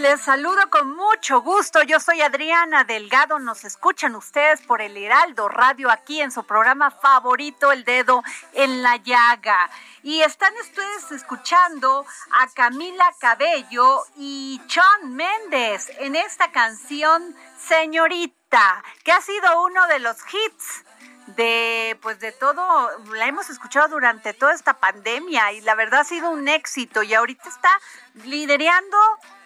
Les saludo con mucho gusto. Yo soy Adriana Delgado. Nos escuchan ustedes por el Heraldo Radio aquí en su programa favorito, El Dedo en la Llaga. Y están ustedes escuchando a Camila Cabello y John Méndez en esta canción Señorita, que ha sido uno de los hits de pues de todo, la hemos escuchado durante toda esta pandemia y la verdad ha sido un éxito y ahorita está liderando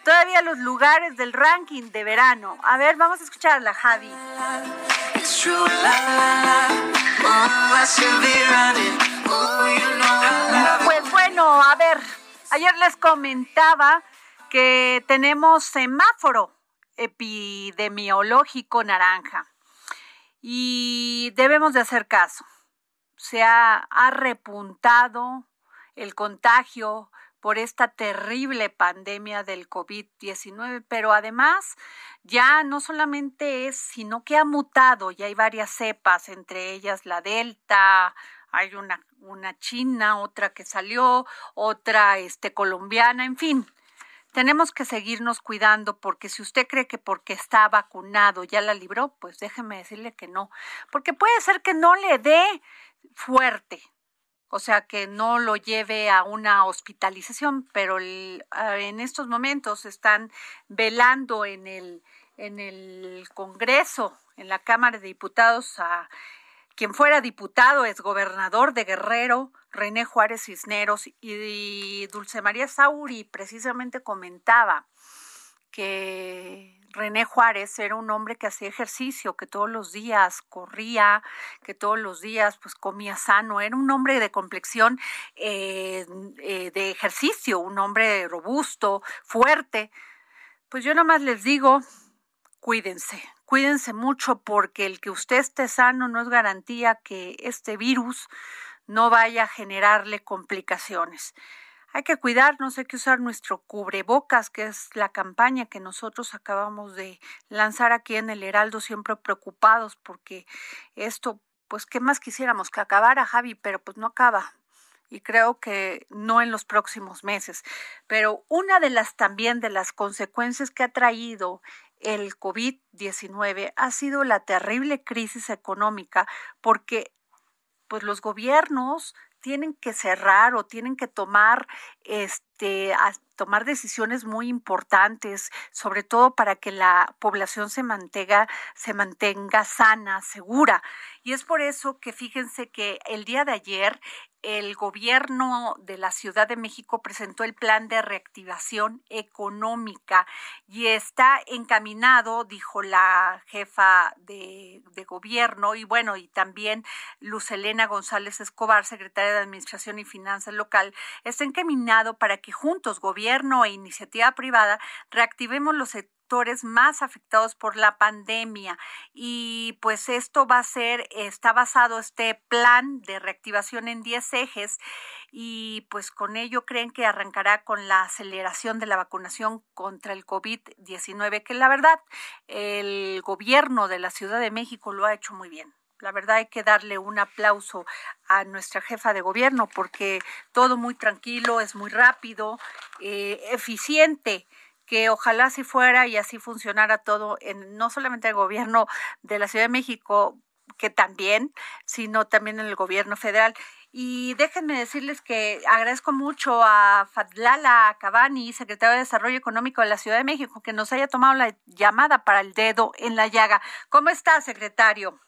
todavía los lugares del ranking de verano. A ver, vamos a escucharla, Javi. Oh. Oh. Pues bueno, a ver, ayer les comentaba que tenemos semáforo epidemiológico naranja y debemos de hacer caso. Se ha, ha repuntado el contagio por esta terrible pandemia del COVID-19, pero además ya no solamente es, sino que ha mutado, ya hay varias cepas, entre ellas la Delta, hay una, una china, otra que salió, otra este, colombiana, en fin. Tenemos que seguirnos cuidando porque si usted cree que porque está vacunado ya la libró, pues déjeme decirle que no, porque puede ser que no le dé fuerte, o sea, que no lo lleve a una hospitalización, pero el- ah, en estos momentos están velando en el, en el Congreso, en la Cámara de Diputados, a quien fuera diputado, es gobernador de Guerrero, René Juárez Cisneros, y Dulce María Sauri precisamente comentaba que René Juárez era un hombre que hacía ejercicio, que todos los días corría, que todos los días pues comía sano, era un hombre de complexión eh, eh, de ejercicio, un hombre robusto, fuerte. Pues yo nomás les digo, cuídense, cuídense mucho porque el que usted esté sano no es garantía que este virus no vaya a generarle complicaciones. Hay que cuidarnos, hay que usar nuestro cubrebocas, que es la campaña que nosotros acabamos de lanzar aquí en el Heraldo, siempre preocupados porque esto, pues, ¿qué más quisiéramos que acabara, Javi? Pero pues no acaba. Y creo que no en los próximos meses. Pero una de las también de las consecuencias que ha traído el COVID-19 ha sido la terrible crisis económica porque pues los gobiernos tienen que cerrar o tienen que tomar de tomar decisiones muy importantes, sobre todo para que la población se mantenga, se mantenga sana, segura. Y es por eso que fíjense que el día de ayer el gobierno de la Ciudad de México presentó el plan de reactivación económica y está encaminado, dijo la jefa de, de, gobierno, y bueno, y también Luz Elena González Escobar, secretaria de Administración y Finanzas local, está encaminado para que juntos, gobierno e iniciativa privada, reactivemos los más afectados por la pandemia y pues esto va a ser, está basado este plan de reactivación en 10 ejes y pues con ello creen que arrancará con la aceleración de la vacunación contra el COVID-19, que la verdad el gobierno de la Ciudad de México lo ha hecho muy bien. La verdad hay que darle un aplauso a nuestra jefa de gobierno porque todo muy tranquilo, es muy rápido, eh, eficiente que ojalá así fuera y así funcionara todo en no solamente el gobierno de la Ciudad de México, que también, sino también en el gobierno federal. Y déjenme decirles que agradezco mucho a Fadlala Cabani, secretario de Desarrollo Económico de la Ciudad de México, que nos haya tomado la llamada para el dedo en la llaga. ¿Cómo está, secretario?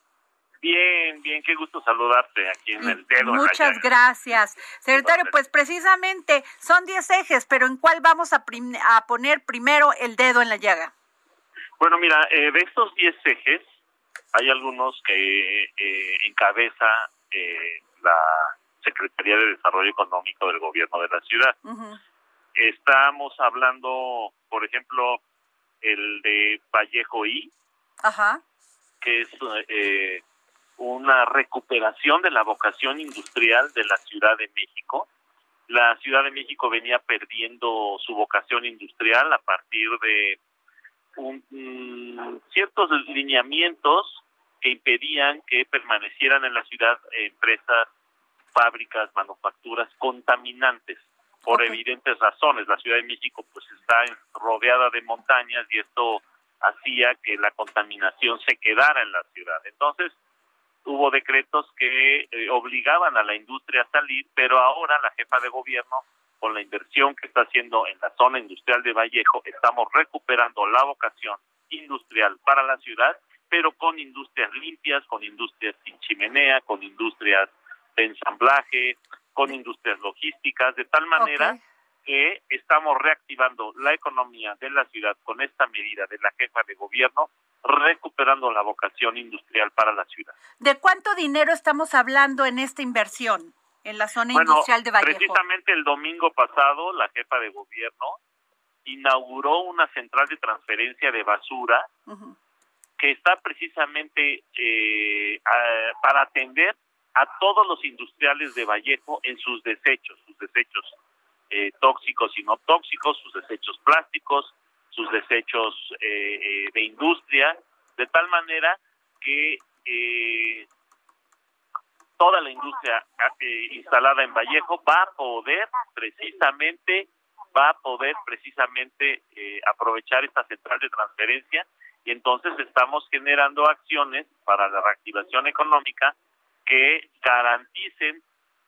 Bien, bien, qué gusto saludarte aquí en el dedo. Muchas gracias. Secretario, pues precisamente son 10 ejes, pero ¿en cuál vamos a, a, poner primero el dedo en la llaga? Bueno, mira, eh, de estos 10 ejes, hay algunos que eh, encabeza eh, la Secretaría de Desarrollo Económico del Gobierno de la Ciudad. Estamos hablando, por ejemplo, el de Vallejo I, Ajá. que es eh, una recuperación de la vocación industrial de la Ciudad de México. La Ciudad de México venía perdiendo su vocación industrial a partir de un, ciertos lineamientos que impedían que permanecieran en la ciudad empresas, fábricas, manufacturas contaminantes por evidentes razones. La Ciudad de México pues está rodeada de montañas y esto hacía que la contaminación se quedara en la ciudad. Entonces, hubo decretos que eh, obligaban a la industria a salir, pero ahora la jefa de gobierno, con la inversión que está haciendo en la zona industrial de Vallejo, estamos recuperando la vocación industrial para la ciudad, pero con industrias limpias, con industrias sin chimenea, con industrias de ensamblaje, con industrias logísticas, de tal manera que estamos reactivando la economía de la ciudad con esta medida de la jefa de gobierno recuperando la vocación industrial para la ciudad. ¿De cuánto dinero estamos hablando en esta inversión en la zona industrial de Vallejo? Precisamente el domingo pasado la jefa de gobierno inauguró una central de transferencia de basura que está precisamente eh, para atender a todos los industriales de Vallejo en sus desechos, sus desechos eh, tóxicos y no tóxicos, sus desechos plásticos, sus desechos eh, eh, de industria, de tal manera que eh, toda la industria instalada en Vallejo va a poder precisamente va a poder precisamente aprovechar esta central de transferencia y entonces estamos generando acciones para la reactivación económica que garanticen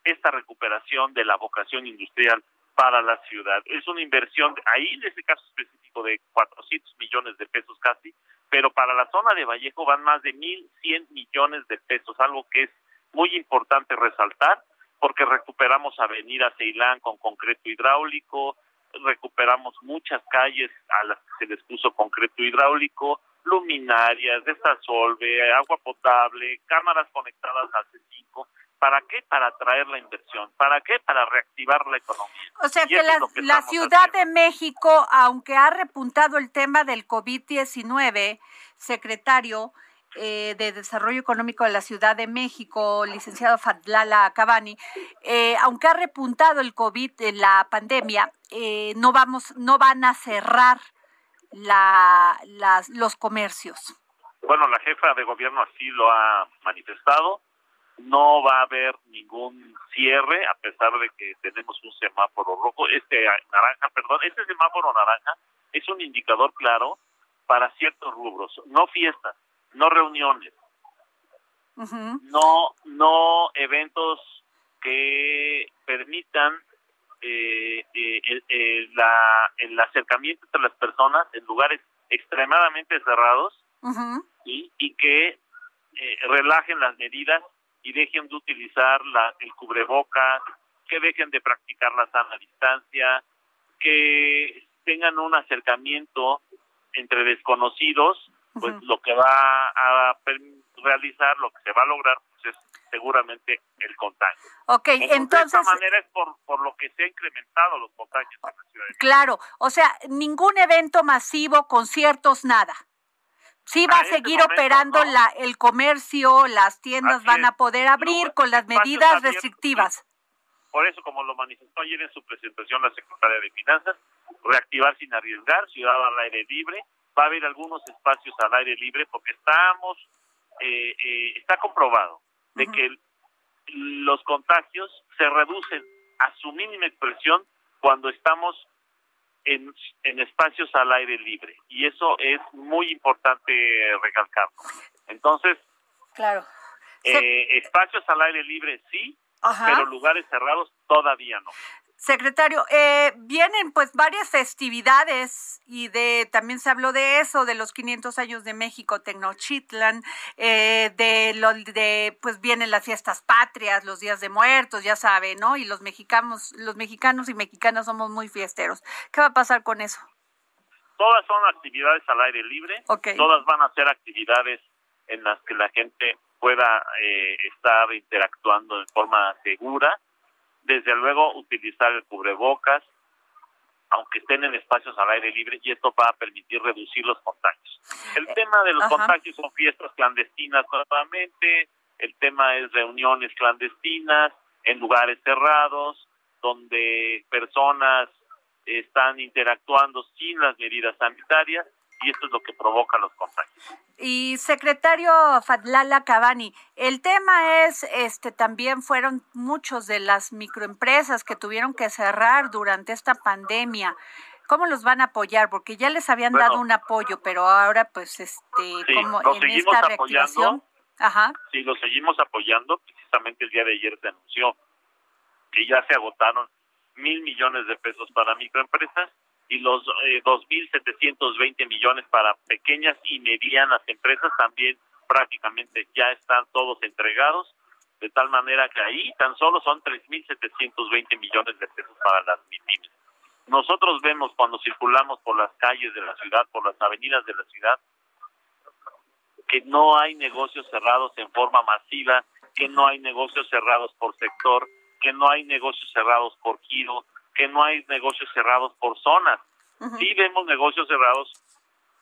esta recuperación de la vocación industrial para la ciudad. Es una inversión, ahí en ese caso específico, de 400 millones de pesos casi, pero para la zona de Vallejo van más de 1.100 millones de pesos, algo que es muy importante resaltar, porque recuperamos Avenida Ceilán con concreto hidráulico, recuperamos muchas calles a las que se les puso concreto hidráulico, luminarias, desasolve, agua potable, cámaras conectadas al C5, ¿Para qué? Para atraer la inversión. ¿Para qué? Para reactivar la economía. O sea que, la, Ciudad de México, aunque ha repuntado el tema del COVID-19, secretario eh, de Desarrollo Económico de la Ciudad de México, licenciado Fadlala Cabani, eh, aunque ha repuntado el COVID, la pandemia, eh, no vamos, no van a cerrar la, las, los comercios. Bueno, la jefa de gobierno así lo ha manifestado no va a haber ningún cierre a pesar de que tenemos un semáforo rojo, este naranja, perdón, este semáforo naranja es un indicador claro para ciertos rubros, no fiestas, no reuniones, no no eventos que permitan eh, eh, el, el- la- el acercamiento entre las personas en lugares extremadamente cerrados. ¿sí? y que eh, relajen las medidas y dejen de utilizar la, el cubrebocas, que dejen de practicar la sana distancia, que tengan un acercamiento entre desconocidos, pues lo que va a realizar, lo que se va a lograr, pues es seguramente el contagio. Ok, Entonces, entonces, de esta manera es por, por lo que se ha incrementado los contagios en la ciudad claro, o sea, ningún evento masivo, conciertos, nada. Sí va A a este seguir momento, operando no. la, el comercio, las tiendas Así van es. a poder abrir con las medidas abiertos, restrictivas. Por eso, como lo manifestó ayer en su presentación la secretaria de Finanzas, reactivar sin arriesgar, ciudad al aire libre, va a haber algunos espacios al aire libre porque estamos, eh, eh, está comprobado de que el- los contagios se reducen a su mínima expresión cuando estamos en, en espacios al aire libre y eso es muy importante recalcarlo. Entonces, Claro. Eh, espacios al aire libre sí, Ajá. pero lugares cerrados todavía no. Secretario, eh, vienen pues varias festividades y de también se habló de eso, de los 500 años de México, Tenochtitlan, eh, de lo de pues vienen las fiestas patrias, los días de muertos, ya sabe, ¿no? Y los mexicanos, los mexicanos y mexicanas somos muy fiesteros. ¿Qué va a pasar con eso? Todas son actividades al aire libre, todas van a ser actividades en las que la gente pueda eh, estar interactuando de forma segura, desde luego utilizar el cubrebocas, aunque estén en espacios al aire libre, y esto va a permitir reducir los contagios. El tema de los ajá. contagios son fiestas clandestinas nuevamente, el tema es reuniones clandestinas en lugares cerrados, donde personas están interactuando sin las medidas sanitarias, y esto es lo que provoca los contagios. Y secretario Fadlala Cabani, el tema es, este, también fueron muchos de las microempresas que tuvieron que cerrar durante esta pandemia. ¿Cómo los van a apoyar? Porque ya les habían Bueno. dado un apoyo, pero ahora, pues, este, Sí, como en seguimos esta reactivación. apoyando. Ajá. si lo seguimos apoyando, precisamente el día de ayer se anunció que ya se agotaron mil millones de pesos para microempresas y los eh, 2.720 millones para pequeñas y medianas empresas también prácticamente ya están todos entregados, de tal manera que ahí tan solo son 3.720 millones de pesos para las MIPIMES. Nosotros vemos cuando circulamos por las calles de la ciudad, por las avenidas de la ciudad, que no hay negocios cerrados en forma masiva, que no hay negocios cerrados por sector, que no hay negocios cerrados por giro, que no hay negocios cerrados por zonas. Sí vemos negocios cerrados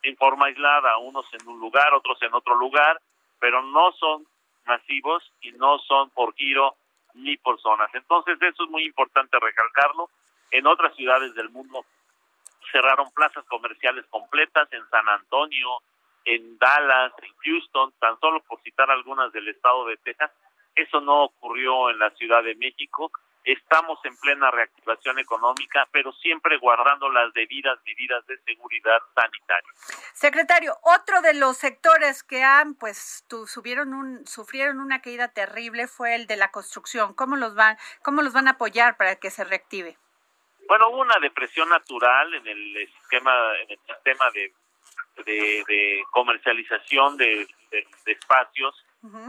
en forma aislada, unos en un lugar, otros en otro lugar, pero no son masivos y no son por giro ni por zonas. Entonces eso es muy importante recalcarlo. En otras ciudades del mundo cerraron plazas comerciales completas en San Antonio, en Dallas, en Houston, tan solo por citar algunas del estado de Texas. Eso no ocurrió en la Ciudad de México. Estamos en plena reactivación económica, pero siempre guardando las debidas medidas de seguridad sanitaria. Secretario, otro de los sectores que han, pues, tu- subieron un, sufrieron una caída terrible fue el de la construcción. ¿Cómo los van, cómo los van a apoyar para que se reactive? Bueno, hubo una depresión natural en el esquema, en el sistema de, de, de comercialización de, de- espacios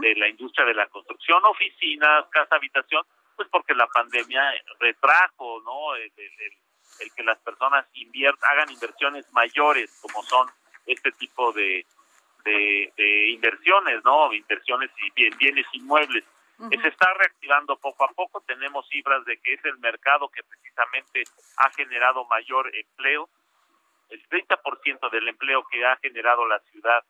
de la industria de la construcción, oficinas, casa, habitación, pues porque la pandemia retrajo, ¿no? El, el- el- que las personas inviertan, hagan inversiones mayores, como son este tipo de, de, de inversiones, ¿no? Inversiones y bien- bienes inmuebles. Ujú. Se está reactivando poco a poco, tenemos cifras de que es el mercado que precisamente ha generado mayor empleo. El 30% del empleo que ha generado la ciudad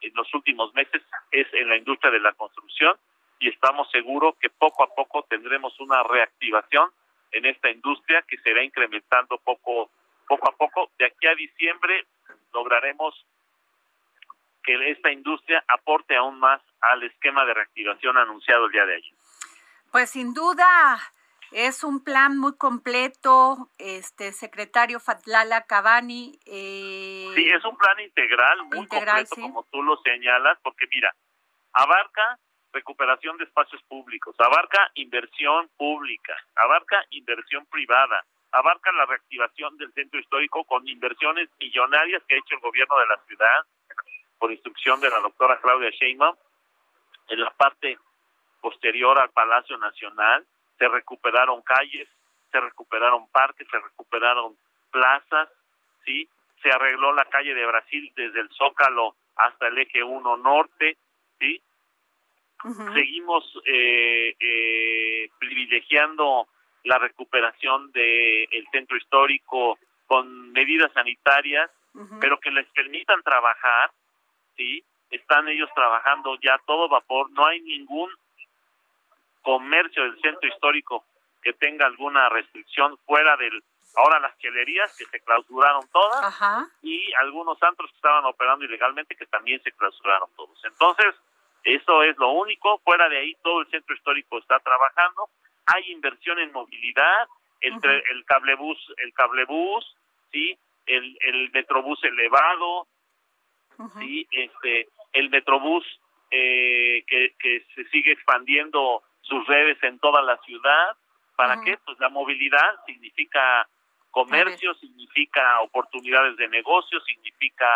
en los últimos meses es en la industria de la construcción y estamos seguros que poco a poco tendremos una reactivación en esta industria que será incrementando poco poco a poco. De aquí a diciembre lograremos que esta industria aporte aún más al esquema de reactivación anunciado el día de ayer. Pues sin duda es un plan muy completo, este secretario Fatlala Cabani. eh, Sí, es un plan integral, muy Integral, completo, sí. como tú lo señalas, porque mira, abarca recuperación de espacios públicos, abarca inversión pública, abarca inversión privada, abarca la reactivación del centro histórico con inversiones millonarias que ha hecho el gobierno de la ciudad por instrucción de la doctora Claudia Sheinbaum en la parte posterior al Palacio Nacional se recuperaron calles, se recuperaron parques, se recuperaron plazas, ¿sí? Se arregló la calle de Brasil desde el Zócalo hasta el eje 1 norte, ¿sí? Seguimos eh, eh, privilegiando la recuperación del el centro histórico con medidas sanitarias, pero que les permitan trabajar, ¿sí? Están ellos trabajando ya todo vapor, no hay ningún comercio del centro histórico que tenga alguna restricción fuera del ahora las chelerías que se clausuraron todas y algunos antros que estaban operando ilegalmente que también se clausuraron todos. Entonces, eso es lo único, fuera de ahí todo el centro histórico está trabajando, hay inversión en movilidad, el, el cablebús, el cablebús, sí, el, el metrobús elevado, sí, este, el metrobús eh, que, que se sigue expandiendo sus redes en toda la ciudad. ¿Para qué? Pues la movilidad significa comercio, significa oportunidades de negocio, significa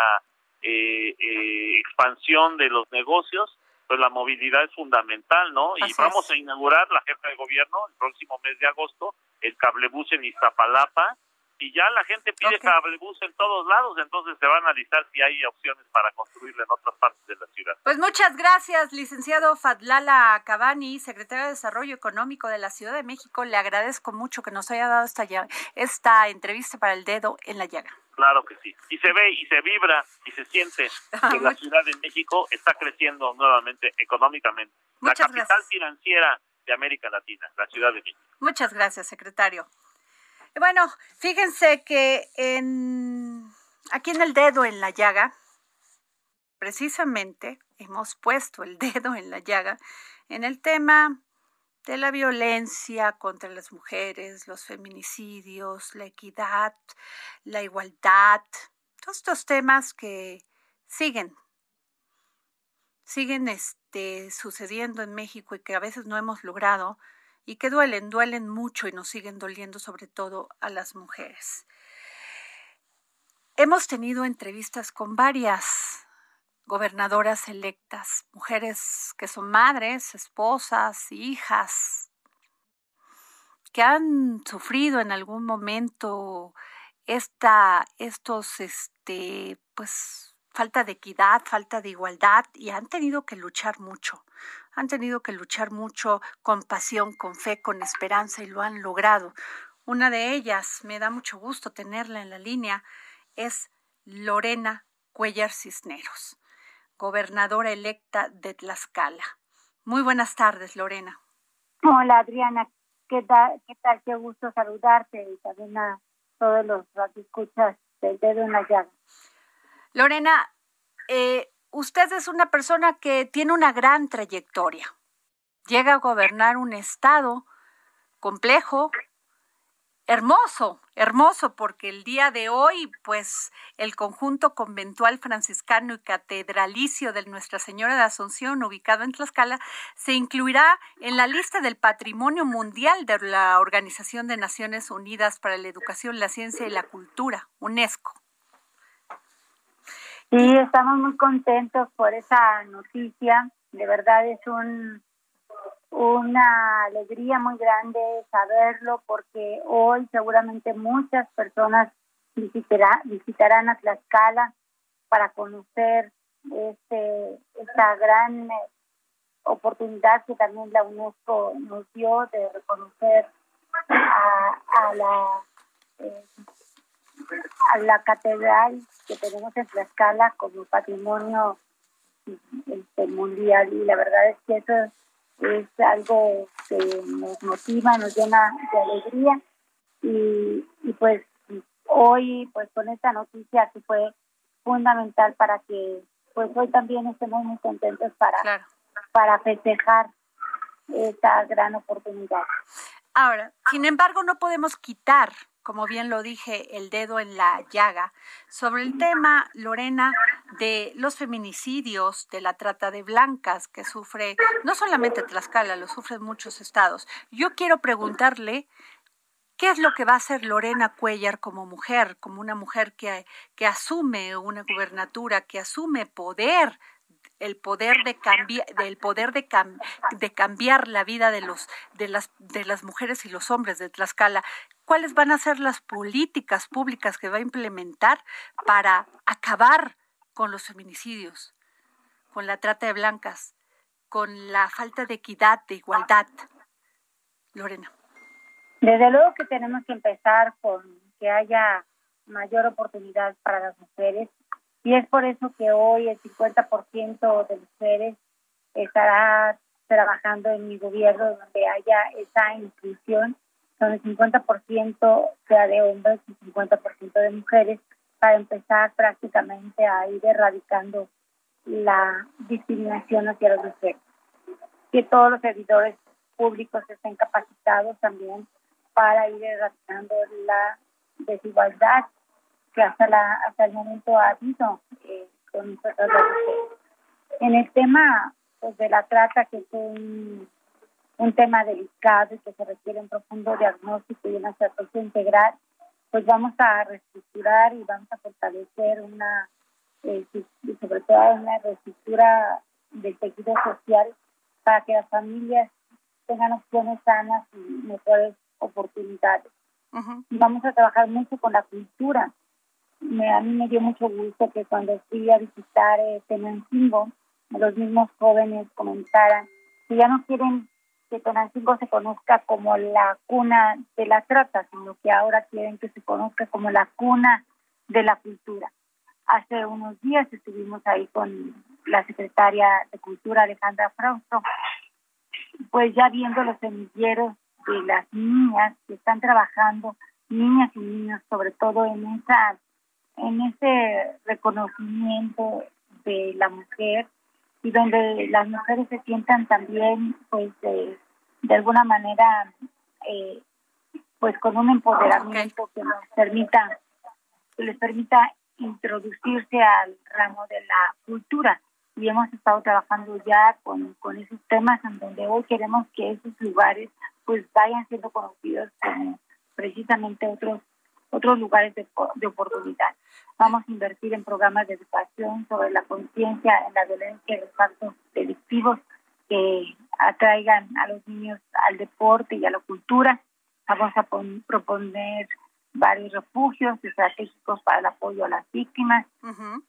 eh, eh, expansión de los negocios, pues la movilidad es fundamental, ¿no? y vamos a inaugurar la jefa de gobierno el próximo mes de agosto, el cablebús en Iztapalapa, y ya la gente pide cablebús en todos lados, entonces se va a analizar si hay opciones para construirlo en otras partes de la ciudad. Pues muchas gracias, licenciado Fadlala Cabani, secretario de Desarrollo Económico de la Ciudad de México. Le agradezco mucho que nos haya dado esta, esta entrevista para el dedo en la llaga. Claro que sí. Y se ve y se vibra y se siente que la Ciudad de México está creciendo nuevamente económicamente. la capital financiera de América Latina, la Ciudad de México. Muchas gracias, secretario. Bueno, fíjense que en, aquí en el dedo en la llaga, precisamente hemos puesto el dedo en la llaga en el tema de la violencia contra las mujeres, los feminicidios, la equidad, la igualdad, todos estos temas que siguen, siguen este, sucediendo en México y que a veces no hemos logrado y que duelen, duelen mucho y nos siguen doliendo sobre todo a las mujeres. Hemos tenido entrevistas con varias gobernadoras electas, mujeres que son madres, esposas, hijas, que han sufrido en algún momento esta, estos, este, pues, falta de equidad, falta de igualdad y han tenido que luchar mucho han tenido que luchar mucho con pasión, con fe, con esperanza y lo han logrado. Una de ellas, me da mucho gusto tenerla en la línea, es Lorena Cuellar Cisneros, gobernadora electa de Tlaxcala. Muy buenas tardes, Lorena. Hola, Adriana. ¿Qué tal? ¿Qué tal? Qué gusto saludarte y también a todos los que escuchas del dedo en la llaga. Lorena, eh, usted es una persona que tiene una gran trayectoria. Llega a gobernar un estado complejo, hermoso, hermoso, porque el día de hoy, pues el conjunto conventual franciscano y catedralicio de Nuestra Señora de Asunción, ubicado en Tlaxcala, se incluirá en la lista del Patrimonio Mundial de la Organización de Naciones Unidas para la Educación, la Ciencia y la Cultura, UNESCO. Sí, estamos muy contentos por esa noticia. De verdad es un una alegría muy grande saberlo porque hoy seguramente muchas personas visitará, visitarán a Tlaxcala para conocer este esta gran eh, oportunidad que también la UNESCO nos dio de reconocer a, la eh, a la catedral que tenemos en Tlaxcala como patrimonio este, mundial. Y la verdad es que eso es algo que nos motiva, nos llena de alegría y, y pues hoy pues con esta noticia que fue fundamental para que pues hoy también estemos muy contentos para, para festejar esta gran oportunidad. Ahora, sin embargo, no podemos quitar como bien lo dije, el dedo en la llaga sobre el tema, Lorena, de los feminicidios, de la trata de blancas que sufre no solamente Tlaxcala, lo sufren muchos estados. Yo quiero preguntarle ¿Qué es lo que va a hacer Lorena Cuellar como mujer, como una mujer que, que asume una gubernatura, que asume poder el poder de cambiar del poder de, de cambiar la vida de los de las de las mujeres y los hombres de Tlaxcala cuáles van a ser las políticas públicas que va a implementar para acabar con los feminicidios con la trata de blancas con la falta de equidad de igualdad. Lorena. Desde luego que tenemos que empezar con que haya mayor oportunidad para las mujeres y es por eso que hoy el 50% de mujeres estará trabajando en mi gobierno donde haya esa inclusión, donde el 50% sea de hombres y 50% de mujeres, para empezar prácticamente a ir erradicando la discriminación hacia las mujeres. Que todos los servidores públicos estén capacitados también para ir erradicando la desigualdad que hasta la hasta el momento ha habido eh, con nosotros En el tema pues, de la trata, que es un, un tema delicado y que se requiere un profundo diagnóstico y una estrategia integral, pues vamos a reestructurar y vamos a fortalecer una, eh, sobre todo una reestructura del tejido social para que las familias tengan opciones sanas y mejores oportunidades. Y vamos a trabajar mucho con la cultura, me, a mí me dio mucho gusto que cuando fui a visitar eh, Tenancingo, los mismos jóvenes comentaran que ya no quieren que Tenancingo se conozca como la cuna de la trata, sino que ahora quieren que se conozca como la cuna de la cultura. Hace unos días estuvimos ahí con la secretaria de Cultura, Alejandra Frausto, pues ya viendo los semilleros de las niñas que están trabajando, niñas y niños, sobre todo en esa en ese reconocimiento de la mujer y donde las mujeres se sientan también pues de, alguna manera eh, pues con un empoderamiento que nos permita que les permita introducirse al ramo de la cultura y hemos estado trabajando ya con, con esos temas en donde hoy queremos que esos lugares pues vayan siendo conocidos como precisamente otros otros lugares de, de oportunidad. Vamos a invertir en programas de educación sobre la conciencia en la violencia y los actos delictivos que atraigan a los niños al deporte y a la cultura. Vamos a proponer varios refugios estratégicos para el apoyo a las víctimas.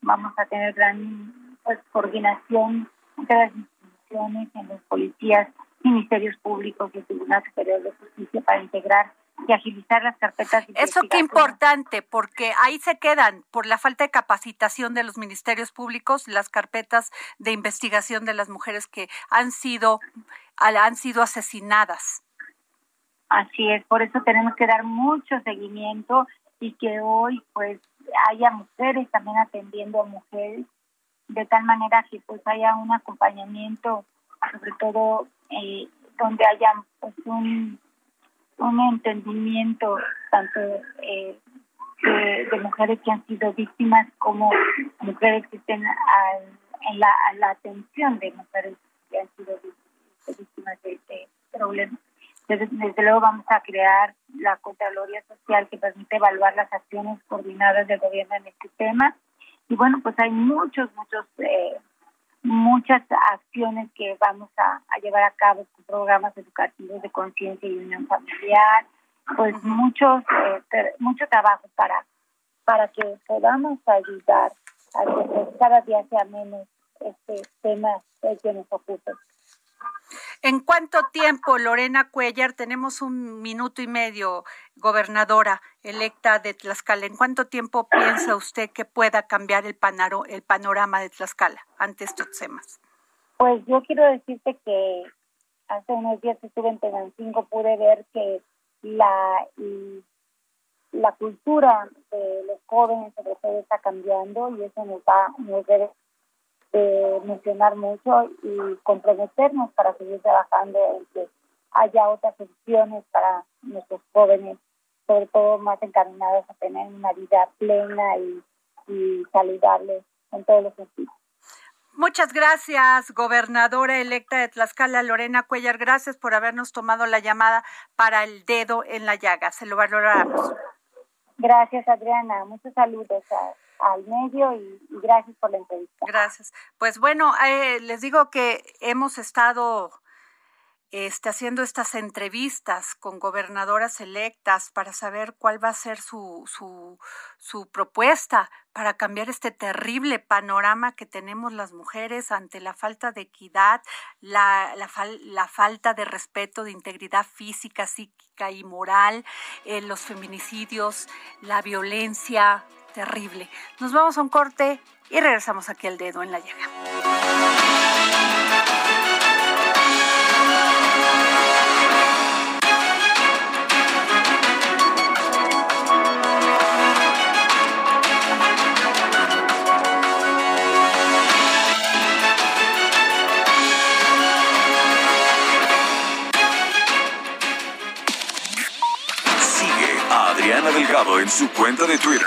Vamos a tener gran pues, coordinación entre las instituciones, en los policías, ministerios públicos y el Tribunal Superior de Justicia para integrar y agilizar las carpetas. De Eso qué importante, porque ahí se quedan, por la falta de capacitación de los ministerios públicos, las carpetas de investigación de las mujeres que han sido, han sido asesinadas. Así es, por eso tenemos que dar mucho seguimiento y que hoy pues haya mujeres también atendiendo a mujeres, de tal manera que pues haya un acompañamiento, sobre todo eh, donde haya pues un un entendimiento tanto eh, de, mujeres que han sido víctimas como mujeres que estén en la, a la atención de mujeres que han sido víctimas de este problema. Desde, desde, luego vamos a crear la Contraloría Social que permite evaluar las acciones coordinadas del gobierno en este tema. Y bueno, pues hay muchos, muchos eh, muchas acciones que vamos a, llevar a cabo con programas educativos de conciencia y unión familiar, pues muchos eh, mucho trabajo para para que podamos ayudar a que cada día sea menos este tema que nos ocupa. ¿En cuánto tiempo, Lorena Cuellar, tenemos un minuto y medio, gobernadora electa de Tlaxcala, ¿en cuánto tiempo piensa usted que pueda cambiar el, panaro, el panorama de Tlaxcala ante estos temas? Pues yo quiero decirte que hace unos días que estuve en Tenancingo, pude ver que la, la cultura de los jóvenes sobre todo está cambiando y eso nos va, nos debe de mencionar mucho y comprometernos para seguir trabajando en que haya otras opciones para nuestros jóvenes sobre todo más encaminados a tener una vida plena y, y saludable en todos los sentidos. Muchas gracias, gobernadora electa de Tlaxcala, Lorena Cuellar. Gracias por habernos tomado la llamada para el dedo en la llaga. Se lo valoramos. Gracias, Adriana. Muchos saludos al medio y, gracias por la entrevista. Gracias. Pues bueno, eh, les digo que hemos estado este, haciendo estas entrevistas con gobernadoras electas para saber cuál va a ser su, su, propuesta para cambiar este terrible panorama que tenemos las mujeres ante la falta de equidad, la, la, la falta de respeto, de integridad física, psíquica y moral, eh, los feminicidios, la violencia terrible. Nos vamos a un corte y regresamos aquí al dedo en la llaga. Delgado en su cuenta de Twitter.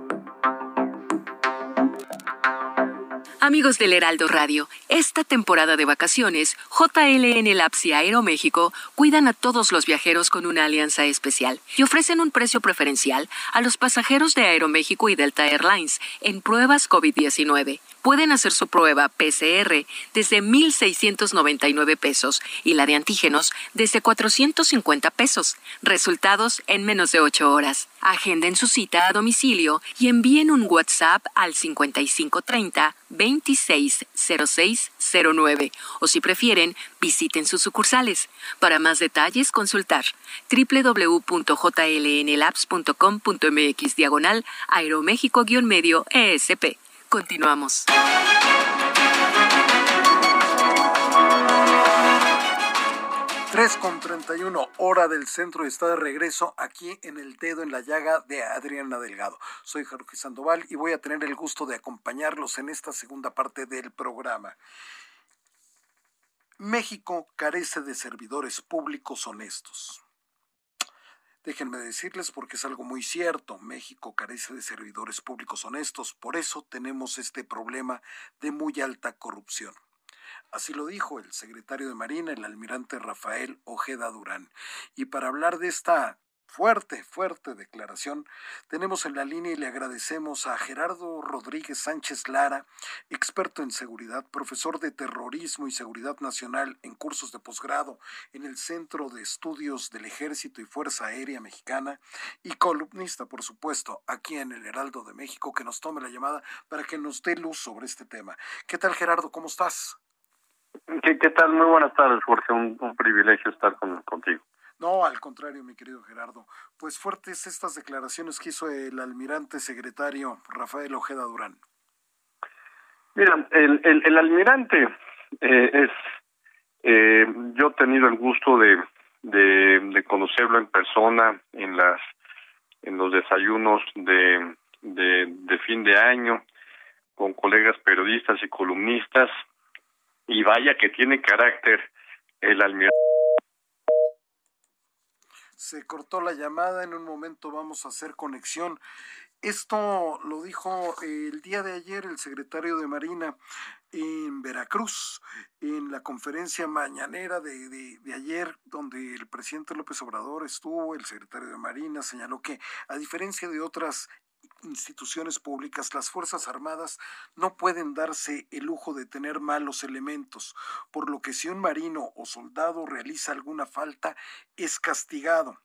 Amigos del Heraldo Radio, esta temporada de vacaciones, JLN Labs y Aeroméxico cuidan a todos los viajeros con una alianza especial y ofrecen un precio preferencial a los pasajeros de Aeroméxico y Delta Airlines en pruebas COVID-19 pueden hacer su prueba PCR desde 1.699 pesos y la de antígenos desde 450 pesos. Resultados en menos de 8 horas. Agenden su cita a domicilio y envíen un WhatsApp al 5530 260609 o si prefieren, visiten sus sucursales. Para más detalles, consultar www.jlnlabs.com.mx diagonal aeroméxico-medio ESP. Continuamos. Tres con 31 hora del centro está de regreso aquí en el dedo en la llaga de Adriana Delgado. Soy Jorge Sandoval y voy a tener el gusto de acompañarlos en esta segunda parte del programa. México carece de servidores públicos honestos. Déjenme decirles porque es algo muy cierto, México carece de servidores públicos honestos, por eso tenemos este problema de muy alta corrupción. Así lo dijo el secretario de Marina, el almirante Rafael Ojeda Durán. Y para hablar de esta fuerte, fuerte declaración. Tenemos en la línea y le agradecemos a Gerardo Rodríguez Sánchez Lara, experto en seguridad, profesor de terrorismo y seguridad nacional en cursos de posgrado en el Centro de Estudios del Ejército y Fuerza Aérea Mexicana y columnista, por supuesto, aquí en el Heraldo de México, que nos tome la llamada para que nos dé luz sobre este tema. ¿Qué tal, Gerardo? ¿Cómo estás? ¿Qué, tal? Muy buenas tardes, Jorge. Un, privilegio estar contigo. No, al contrario, mi querido Gerardo. Pues fuertes estas declaraciones que hizo el almirante secretario Rafael Ojeda Durán. Mira, el, el, almirante eh, es, eh, yo he tenido el gusto de, de, conocerlo en persona en las en los desayunos de, de, de fin de año con colegas periodistas y columnistas y vaya que tiene carácter el almirante se cortó la llamada, en un momento vamos a hacer conexión Esto lo dijo el día de ayer el secretario de Marina en Veracruz, en la conferencia mañanera de, de, ayer, donde el presidente López Obrador estuvo, el secretario de Marina señaló que, a diferencia de otras instituciones públicas, las Fuerzas Armadas no pueden darse el lujo de tener malos elementos, por lo que si un marino o soldado realiza alguna falta, es castigado.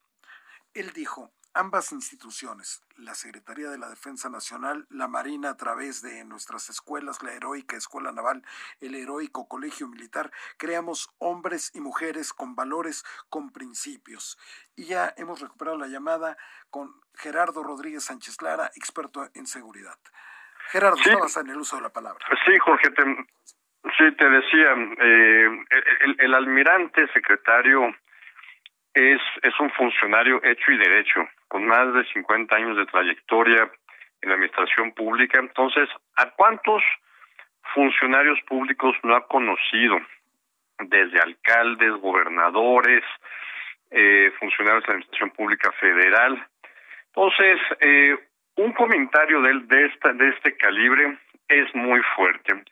Él dijo, ambas instituciones, la Secretaría de la Defensa Nacional, la Marina a través de nuestras escuelas, la heroica Escuela Naval, el heroico Colegio Militar, creamos hombres y mujeres con valores, con principios. Y ya hemos recuperado la llamada con Gerardo Rodríguez Sánchez Lara, experto en seguridad. Gerardo, estabas en el uso de la palabra. Sí, Jorge, te, sí, te decía, eh, el, el almirante secretario es, es un funcionario hecho y derecho, con más de 50 años de trayectoria en la administración pública. Entonces, ¿a cuántos funcionarios públicos no ha conocido? Desde alcaldes, gobernadores, eh, funcionarios de la administración pública federal. Entonces, eh, un comentario de, de, esta, de este calibre es muy fuerte.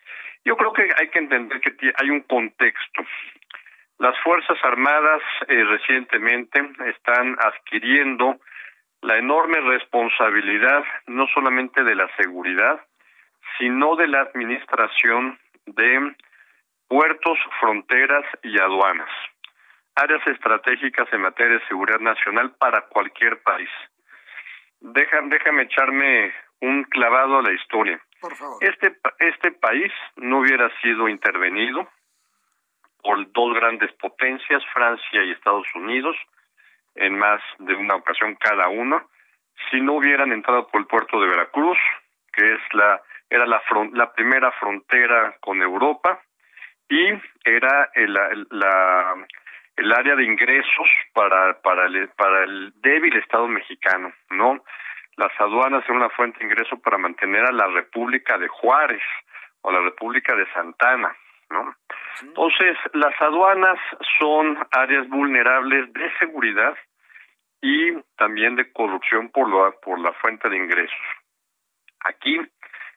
Yo creo que hay que entender que hay un contexto. Las Fuerzas Armadas eh, recientemente están adquiriendo la enorme responsabilidad no solamente de la seguridad, sino de la administración de puertos, fronteras y aduanas, áreas estratégicas en materia de seguridad nacional para cualquier país. déjame echarme un clavado a la historia. Este, este país no hubiera sido intervenido por dos grandes potencias, Francia y Estados Unidos, en más de una ocasión cada uno, si no hubieran entrado por el puerto de Veracruz, que es la era la, la primera frontera con Europa y era el, la, el área de ingresos para para el débil Estado mexicano, ¿no? Las aduanas eran una fuente de ingreso para mantener a la República de Juárez o la República de Santana, ¿no? Entonces, las aduanas son áreas vulnerables de seguridad y también de corrupción por, la fuente de ingresos. Aquí,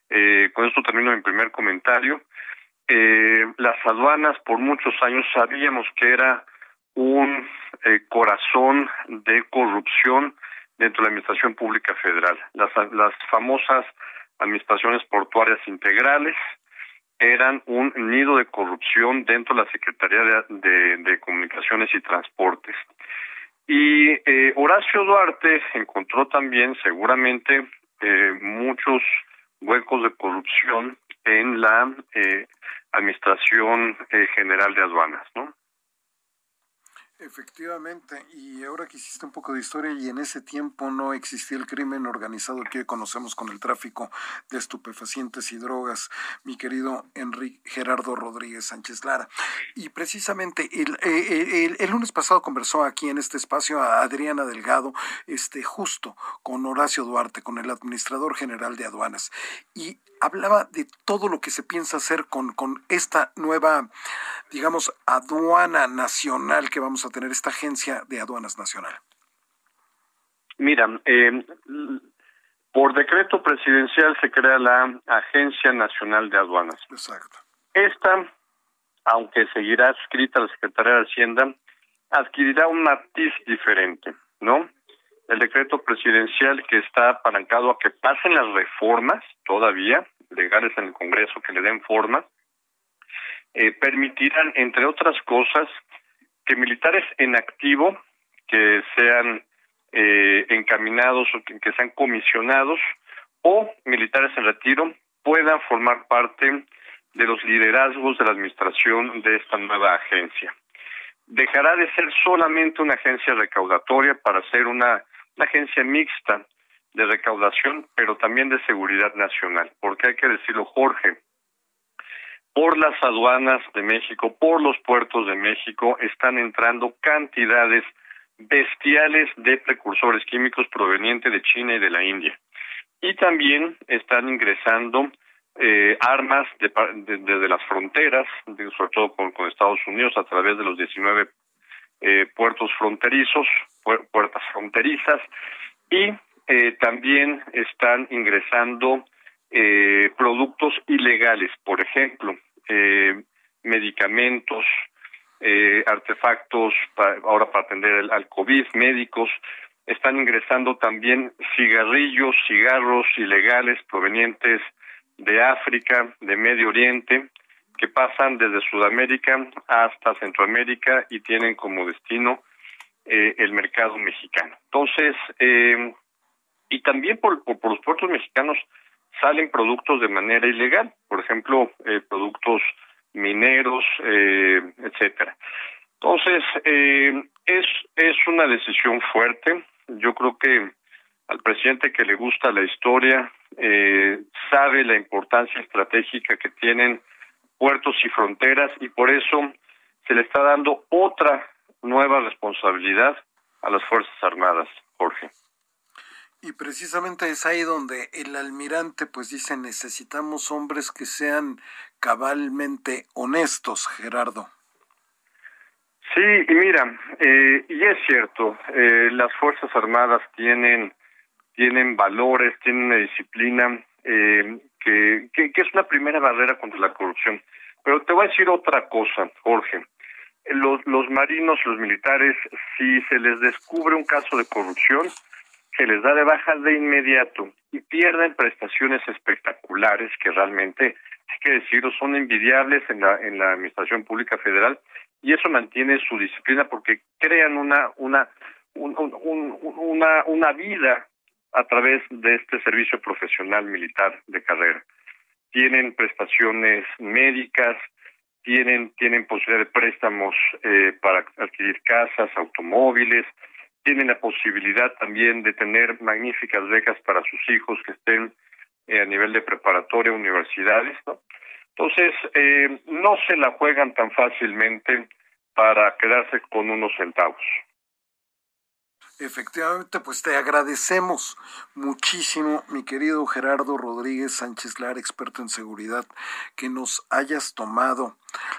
eh, con esto termino mi primer comentario, eh, las aduanas por muchos años sabíamos que era un eh, corazón de corrupción dentro de la Administración Pública Federal. Las, las famosas administraciones portuarias integrales, eran un nido de corrupción dentro de la Secretaría de, Comunicaciones y Transportes. Y eh, Horacio Duarte encontró también seguramente eh, muchos huecos de corrupción en la eh, Administración General de Aduanas, ¿no? Efectivamente, y ahora que hiciste un poco de historia y en ese tiempo no existía el crimen organizado que conocemos con el tráfico de estupefacientes y drogas, mi querido Enrique Gerardo Rodríguez Sánchez Lara. Y precisamente el, eh, el, el, lunes pasado conversó aquí en este espacio a Adriana Delgado, este, justo con Horacio Duarte, con el administrador general de aduanas, y hablaba de todo lo que se piensa hacer con, con esta nueva, digamos, aduana nacional que vamos a tener, esta agencia de aduanas nacional. Mira, eh, por decreto presidencial se crea la Agencia Nacional de Aduanas. Exacto. Esta, aunque seguirá adscrita a la Secretaría de Hacienda, adquirirá un matiz diferente, ¿no? El decreto presidencial que está apalancado a que pasen las reformas todavía legales en el Congreso que le den forma, eh, permitirán, entre otras cosas, que militares en activo, que sean eh, encaminados o que, que sean comisionados, o militares en retiro, puedan formar parte de los liderazgos de la administración de esta nueva agencia. Dejará de ser solamente una agencia recaudatoria para ser una una agencia mixta de recaudación, pero también de seguridad nacional, porque hay que decirlo, Jorge, por las aduanas de México, por los puertos de México, están entrando cantidades bestiales de precursores químicos provenientes de China y de la India. Y también están ingresando eh, armas desde de, las fronteras, sobre todo con, con, Estados Unidos, a través de los 19 eh, puertos fronterizos, puertas fronterizas, y eh, también están ingresando eh, productos ilegales, por ejemplo, eh, medicamentos, eh, artefactos ahora para atender al COVID, médicos, están ingresando también cigarrillos, cigarros ilegales provenientes de África, de Medio Oriente, que pasan desde Sudamérica hasta Centroamérica y tienen como destino eh, el mercado mexicano. Entonces, eh, y también por, por, los puertos mexicanos salen productos de manera ilegal, por ejemplo, eh, productos mineros, eh, etcétera. Entonces, eh, es, es una decisión fuerte. Yo creo que al presidente que le gusta la historia, sabe la importancia estratégica que tienen puertos y fronteras y por eso se le está dando otra nueva responsabilidad a las Fuerzas Armadas, Jorge. Y precisamente es ahí donde el almirante pues dice necesitamos hombres que sean cabalmente honestos, Gerardo. Sí, y mira, eh, y es cierto, eh, las Fuerzas Armadas tienen, tienen valores, tienen una disciplina eh, que, que, es una primera barrera contra la corrupción. Pero te voy a decir otra cosa, Jorge. Los, los marinos, los militares, si se les descubre un caso de corrupción, se les da de baja de inmediato y pierden prestaciones espectaculares que realmente, hay que decirlo, son envidiables en la, en la Administración Pública Federal y eso mantiene su disciplina porque crean una, una, un, un, una, una vida a través de este servicio profesional militar de carrera. Tienen prestaciones médicas, tienen, tienen posibilidad de préstamos eh, para adquirir casas, automóviles, tienen la posibilidad también de tener magníficas becas para sus hijos que estén eh, a nivel de preparatoria, universidades, ¿no? Entonces, eh, no se la juegan tan fácilmente para quedarse con unos centavos. Efectivamente, pues te agradecemos muchísimo, mi querido Gerardo Rodríguez Sánchez Lara, experto en seguridad, que nos hayas tomado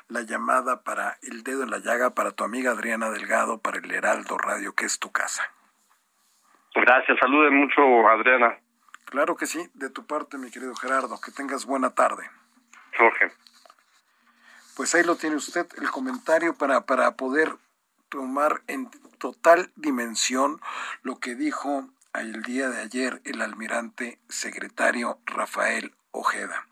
la llamada para el dedo en la llaga para tu amiga Adriana Delgado, para el Heraldo Radio, que es tu casa. Gracias, saluden mucho, Adriana. Claro que sí, de tu parte, mi querido Gerardo, que tengas buena tarde. Jorge. Pues ahí lo tiene usted, el comentario para, para poder tomar en total dimensión lo que dijo el día de ayer el almirante secretario Rafael Ojeda.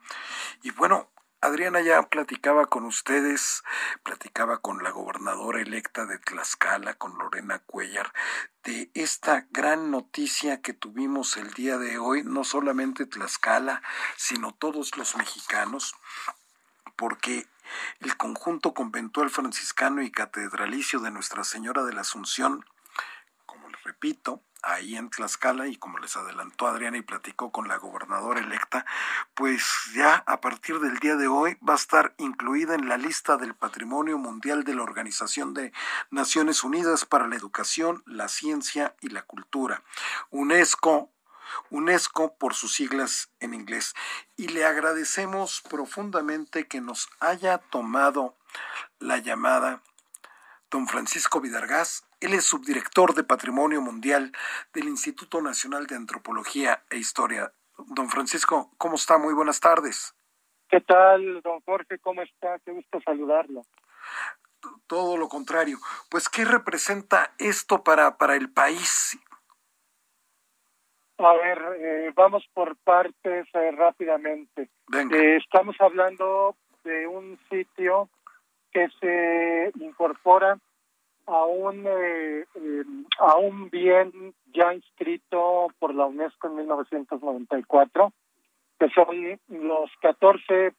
Y bueno, Adriana ya platicaba con ustedes, platicaba con la gobernadora electa de Tlaxcala, con Lorena Cuellar, de esta gran noticia que tuvimos el día de hoy, no solamente Tlaxcala, sino todos los mexicanos, porque el conjunto conventual franciscano y catedralicio de Nuestra Señora de la Asunción, como les repito, ahí en Tlaxcala y como les adelantó Adriana y platicó con la gobernadora electa, pues ya a partir del día de hoy va a estar incluida en la lista del Patrimonio Mundial de la Organización de Naciones Unidas para la Educación, la Ciencia y la Cultura. UNESCO UNESCO por sus siglas en inglés. Y le agradecemos profundamente que nos haya tomado la llamada don Francisco Vidargás. Él es subdirector de Patrimonio Mundial del Instituto Nacional de Antropología e Historia. Don Francisco, ¿cómo está? Muy buenas tardes. ¿Qué tal, don Jorge? ¿Cómo está? Qué gusto saludarlo. Todo lo contrario. Pues, ¿qué representa esto para, para el país a ver, eh, vamos por partes eh, rápidamente. Eh, estamos hablando de un sitio que se incorpora a un a un bien ya inscrito por la UNESCO en 1994, que son los 14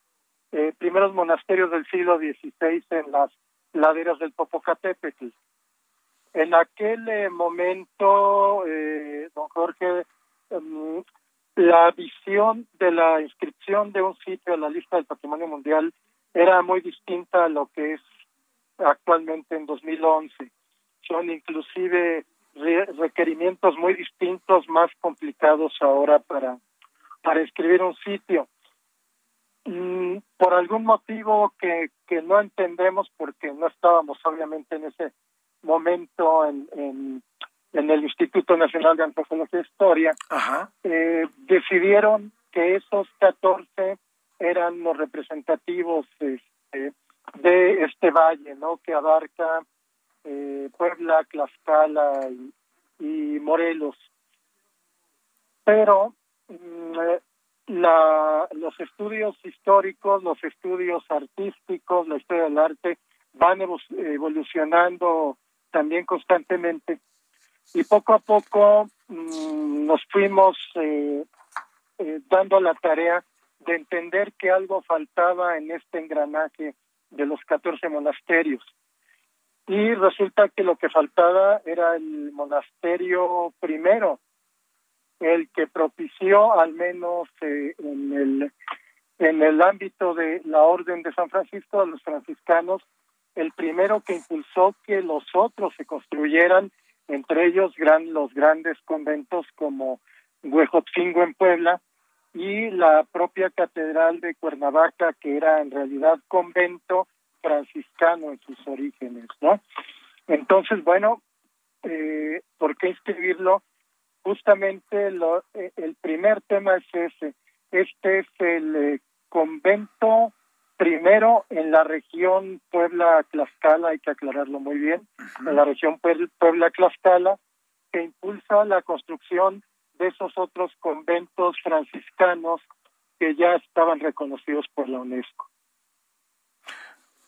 primeros monasterios del siglo XVI en las laderas del Popocatépetl. En aquel momento, don Jorge, Em, la visión de la inscripción de un sitio a la lista del patrimonio mundial era muy distinta a lo que es actualmente en 2011. Son inclusive requerimientos muy distintos, más complicados ahora para, para escribir un sitio. Mm, por algún motivo que, que no entendemos porque no estábamos obviamente en ese momento en, en en el Instituto Nacional de Antropología e Historia, eh, decidieron que esos 14 eran los representativos este, de este valle, ¿no? Que abarca eh, Puebla, Tlaxcala y, Morelos. Pero mm, eh, la, los estudios históricos, los estudios artísticos, la historia del arte van evolucionando también constantemente y poco a poco mm, nos fuimos eh, eh, dando la tarea de entender que algo faltaba en este engranaje de los 14 monasterios. Y resulta que lo que faltaba era el monasterio primero, el que propició al menos eh, en el en el ámbito de la orden de San Francisco de los franciscanos el primero que impulsó que los otros se construyeran entre ellos gran, los grandes conventos como Huejotzingo en Puebla y la propia catedral de Cuernavaca que era en realidad convento franciscano en sus orígenes, ¿no? Entonces, bueno, eh, ¿por qué escribirlo? justamente lo, eh, el primer tema es ese. Este es el eh, convento primero en la región Puebla-Tlaxcala, hay que aclararlo muy bien, en la región Puebla-Tlaxcala, que impulsa la construcción de esos otros conventos franciscanos que ya estaban reconocidos por la UNESCO.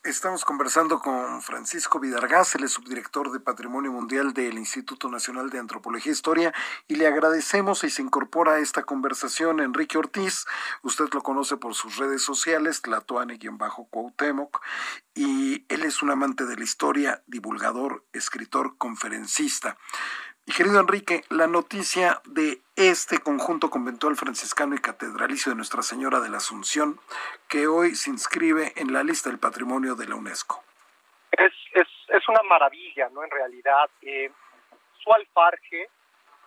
Estamos conversando con Francisco Vidargás, el subdirector de Patrimonio Mundial del Instituto Nacional de Antropología e Historia, y le agradecemos y se incorpora a esta conversación Enrique Ortiz. Usted lo conoce por sus redes sociales, Tlatoane-Cuauhtémoc, y él es un amante de la historia, divulgador, escritor, conferencista. Y querido Enrique, la noticia de este conjunto conventual franciscano y catedralicio de Nuestra Señora de la Asunción, que hoy se inscribe en la lista del patrimonio de la UNESCO. Es, es, es una maravilla, ¿no? En realidad, su alfarje,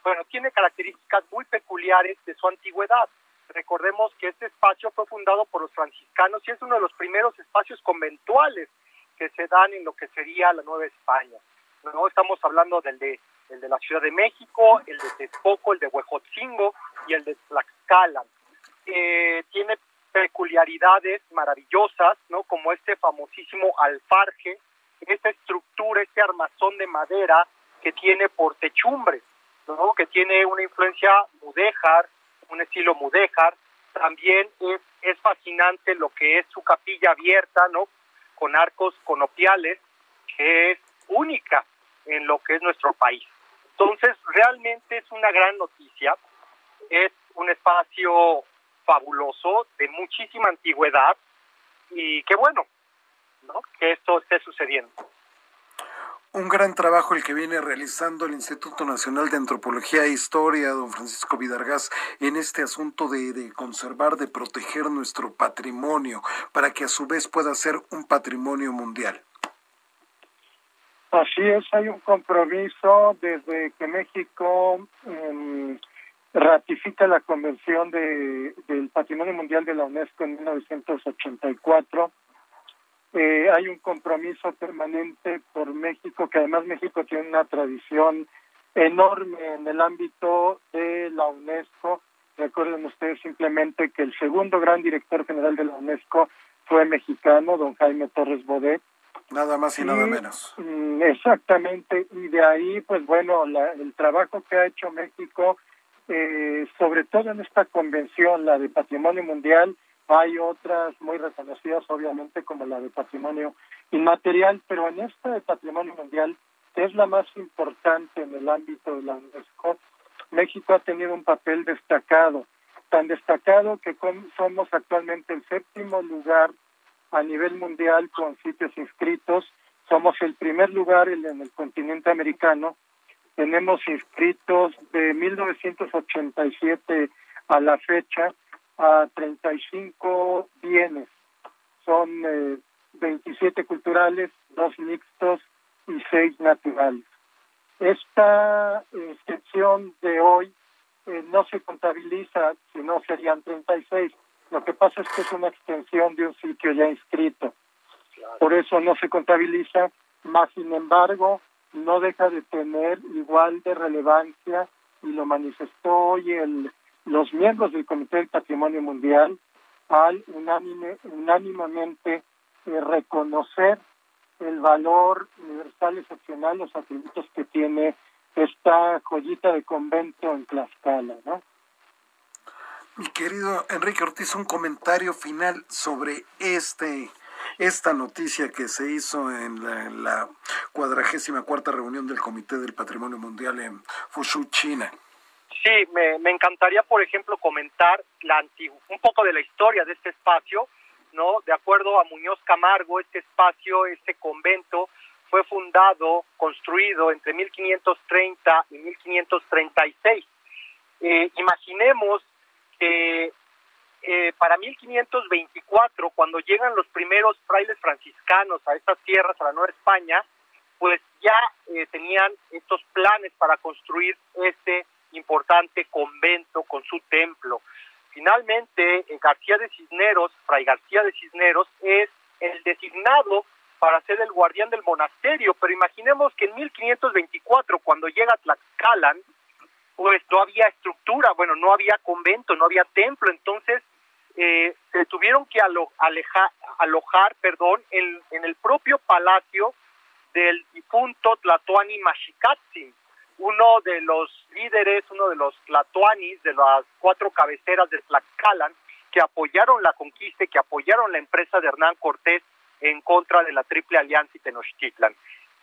bueno, tiene características muy peculiares de su antigüedad. Recordemos que este espacio fue fundado por los franciscanos y es uno de los primeros espacios conventuales que se dan en lo que sería la Nueva España. No estamos hablando del de el de la Ciudad de México, el de Texcoco, el de Huejotzingo y el de Tlaxcala. Eh, tiene peculiaridades maravillosas, ¿no? Como este famosísimo alfarje, esta estructura, este armazón de madera que tiene por techumbre, ¿no? Que tiene una influencia mudéjar, un estilo mudéjar. También es, es fascinante lo que es su capilla abierta, ¿no? Con arcos conopiales, que es única en lo que es nuestro país. Entonces, realmente es una gran noticia, es un espacio fabuloso, de muchísima antigüedad, y qué bueno ¿no? que esto esté sucediendo. Un gran trabajo el que viene realizando el Instituto Nacional de Antropología e Historia, don Francisco Vidargás, en este asunto de, conservar, de proteger nuestro patrimonio, para que a su vez pueda ser un patrimonio mundial. Así es, hay un compromiso desde que México em, ratifica la Convención de, del Patrimonio Mundial de la UNESCO en 1984. Eh, hay un compromiso permanente por México, que además México tiene una tradición enorme en el ámbito de la UNESCO. Recuerden ustedes simplemente que el segundo gran director general de la UNESCO fue mexicano, don Jaime Torres Bodet, Nada más y, nada menos. Mm, exactamente, y de ahí, pues bueno, el trabajo que ha hecho México, eh, sobre todo en esta convención, la de Patrimonio Mundial, hay otras muy reconocidas, obviamente, como la de Patrimonio Inmaterial, pero en esta de Patrimonio Mundial, que es la más importante en el ámbito de la UNESCO, México ha tenido un papel destacado, tan destacado que somos actualmente el séptimo lugar a nivel mundial con sitios inscritos. Somos el primer lugar en el continente americano. Tenemos inscritos de 1987 a la fecha a 35 bienes. Son 27 eh, culturales, dos mixtos y seis naturales. Esta inscripción de hoy eh, no se contabiliza, sino serían 36 lo que pasa es que es una extensión de un sitio ya inscrito. Por eso no se contabiliza, más sin embargo, no deja de tener igual de relevancia y lo manifestó hoy el, los miembros del Comité del Patrimonio Mundial al unánime, unánimemente eh, reconocer el valor universal excepcional, los atributos que tiene esta joyita de convento en Tlaxcala, ¿no? Mi querido Enrique Ortiz, un comentario final sobre este esta noticia que se hizo en la, cuadragésima cuarta reunión del Comité del Patrimonio Mundial en Fushu, China. Sí, me, me encantaría, por ejemplo, comentar la un poco de la historia de este espacio, ¿no? De acuerdo a Muñoz Camargo, este espacio, este convento, fue fundado, construido entre 1530 y 1536. Eh, imaginemos que eh, para 1524, cuando llegan los primeros frailes franciscanos a estas tierras, a la Nueva España, pues ya eh, tenían estos planes para construir este importante convento con su templo. Finalmente, eh, García de Cisneros, Fray García de Cisneros, es el designado para ser el guardián del monasterio, pero imaginemos que en 1524, cuando llega Tlaxcalan, pues no había estructura, bueno, no había convento, no había templo, entonces eh, se tuvieron que alojar perdón, en, el propio palacio del difunto Tlatoani Mashikatzin, uno de los líderes, uno de los Tlatoanis de las cuatro cabeceras de Tlaxcalan, que apoyaron la conquista y que apoyaron la empresa de Hernán Cortés en contra de la Triple Alianza y Tenochtitlan.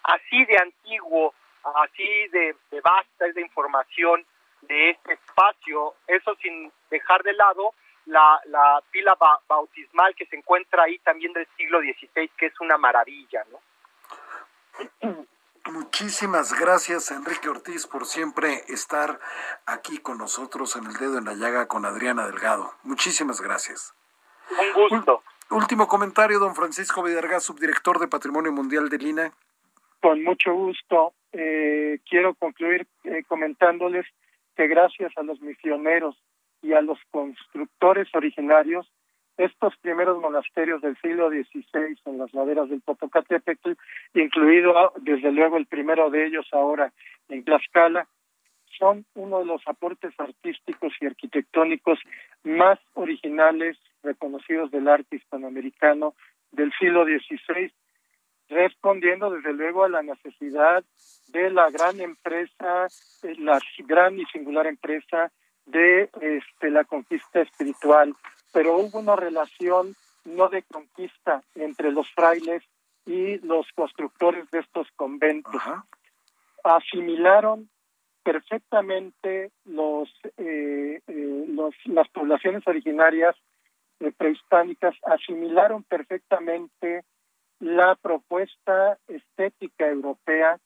Así de antiguo, así de, de vasta es la información de este espacio, eso sin dejar de lado la, la pila bautismal que se encuentra ahí también del siglo XVI, que es una maravilla, ¿no? Muchísimas gracias, Enrique Ortiz, por siempre estar aquí con nosotros en el dedo en la llaga con Adriana Delgado. Muchísimas gracias. Un gusto. Último comentario, don Francisco Vidarga, subdirector de Patrimonio Mundial de Lina. Con mucho gusto. Eh, quiero concluir eh, comentándoles que gracias a los misioneros y a los constructores originarios, estos primeros monasterios del siglo XVI en las laderas del Popocatépetl, incluido desde luego el primero de ellos ahora en Tlaxcala, son uno de los aportes artísticos y arquitectónicos más originales reconocidos del arte hispanoamericano del siglo XVI, respondiendo desde luego a la necesidad de la gran empresa, la gran y singular empresa de este, la conquista espiritual, pero hubo una relación no de conquista entre los frailes y los constructores de estos conventos. Asimilaron perfectamente los, eh, eh, los, las poblaciones originarias eh, prehispánicas, asimilaron perfectamente la propuesta estética europea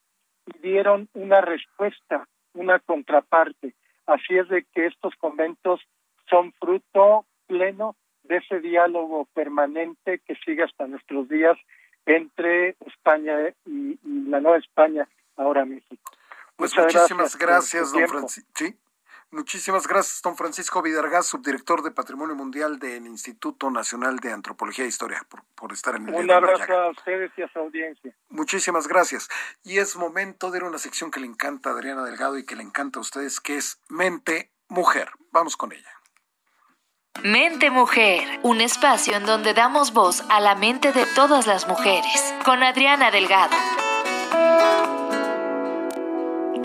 y dieron una respuesta, una contraparte. Así es de que estos conventos son fruto pleno de ese diálogo permanente que sigue hasta nuestros días entre España y, la Nueva España, ahora México. Pues muchísimas gracias, don Francisco. Muchísimas gracias, don Francisco Vidargaz, subdirector de Patrimonio Mundial del Instituto Nacional de Antropología e Historia, por, estar en el Un abrazo a ustedes y a su audiencia. Muchísimas gracias. Y es momento de ir a una sección que le encanta a Adriana Delgado y que le encanta a ustedes, que es Mente Mujer. Vamos con ella. Mente Mujer, un espacio en donde damos voz a la mente de todas las mujeres, con Adriana Delgado.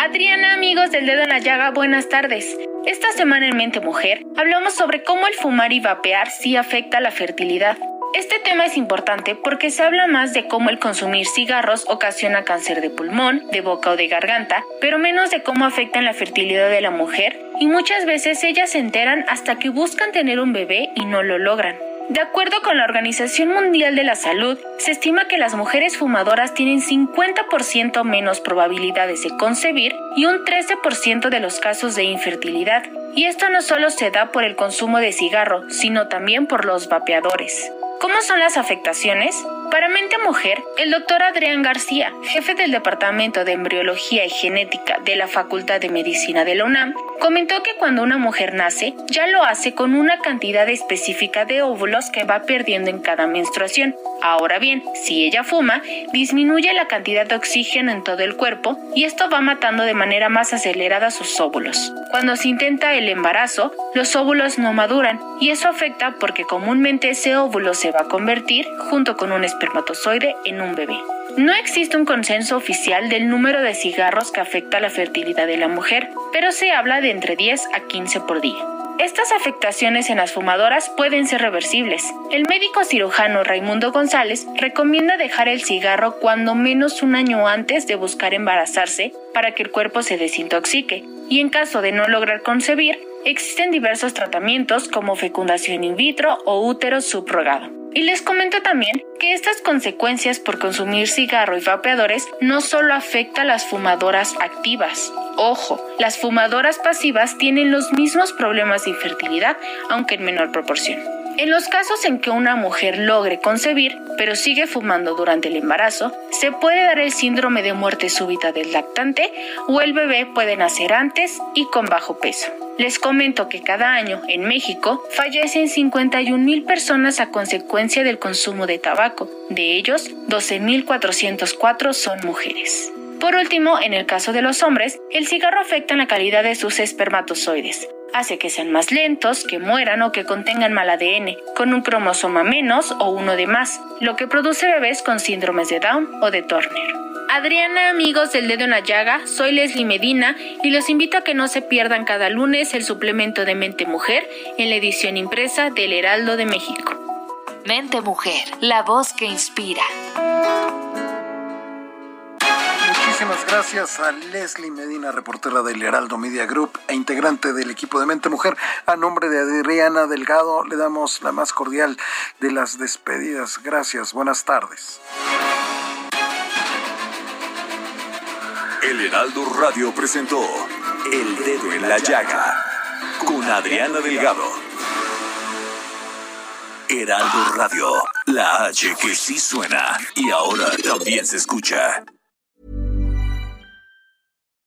Adriana, amigos del dedo en la llaga, buenas tardes. Esta semana en Mente Mujer hablamos sobre cómo el fumar y vapear sí afecta la fertilidad. Este tema es importante porque se habla más de cómo el consumir cigarros ocasiona cáncer de pulmón, de boca o de garganta, pero menos de cómo afectan la fertilidad de la mujer y muchas veces ellas se enteran hasta que buscan tener un bebé y no lo logran. De acuerdo con la Organización Mundial de la Salud, se estima que las mujeres fumadoras tienen 50% menos probabilidades de concebir y un 13% de los casos de infertilidad. Y esto no solo se da por el consumo de cigarro, sino también por los vapeadores. ¿Cómo son las afectaciones? Para Mente Mujer, el doctor Adrián García, jefe del Departamento de Embriología y Genética de la Facultad de Medicina de la UNAM, comentó que cuando una mujer nace, ya lo hace con una cantidad específica de óvulos que va perdiendo en cada menstruación. Ahora bien, si ella fuma, disminuye la cantidad de oxígeno en todo el cuerpo y esto va matando de manera más acelerada sus óvulos. Cuando se intenta el embarazo, los óvulos no maduran y eso afecta porque comúnmente ese óvulo se va a convertir, junto con un espermatozoide, en un bebé. No existe un consenso oficial del número de cigarros que afecta la fertilidad de la mujer, pero se habla de entre 10 a 15 por día. Estas afectaciones en las fumadoras pueden ser reversibles. El médico cirujano Raimundo González recomienda dejar el cigarro cuando menos un año antes de buscar embarazarse para que el cuerpo se desintoxique. Y en caso de no lograr concebir, existen diversos tratamientos como fecundación in vitro o útero subrogado. Y les comento también que estas consecuencias por consumir cigarro y vapeadores no solo afecta a las fumadoras activas. Ojo, las fumadoras pasivas tienen los mismos problemas de infertilidad, aunque en menor proporción. En los casos en que una mujer logre concebir, pero sigue fumando durante el embarazo, se puede dar el síndrome de muerte súbita del lactante o el bebé puede nacer antes y con bajo peso. Les comento que cada año en México fallecen 51 mil personas a consecuencia del consumo de tabaco. De ellos, 12.404 son mujeres. Por último, en el caso de los hombres, el cigarro afecta la calidad de sus espermatozoides. Hace que sean más lentos, que mueran o que contengan mal ADN, con un cromosoma menos o uno de más, lo que produce bebés con síndromes de Down o de Turner. Adriana, amigos del dedo en la llaga, soy Leslie Medina y los invito a que no se pierdan cada lunes el suplemento de Mente Mujer en la edición impresa del Heraldo de México. Mente Mujer, la voz que inspira. Muchísimas gracias a Leslie Medina, reportera del Heraldo Media Group e integrante del equipo de Mente Mujer. A nombre de Adriana Delgado le damos la más cordial de las despedidas. Gracias, buenas tardes. El Heraldo Radio presentó El Dedo en la Llaga con Adriana Delgado. Heraldo Radio, la H que sí suena y ahora también se escucha.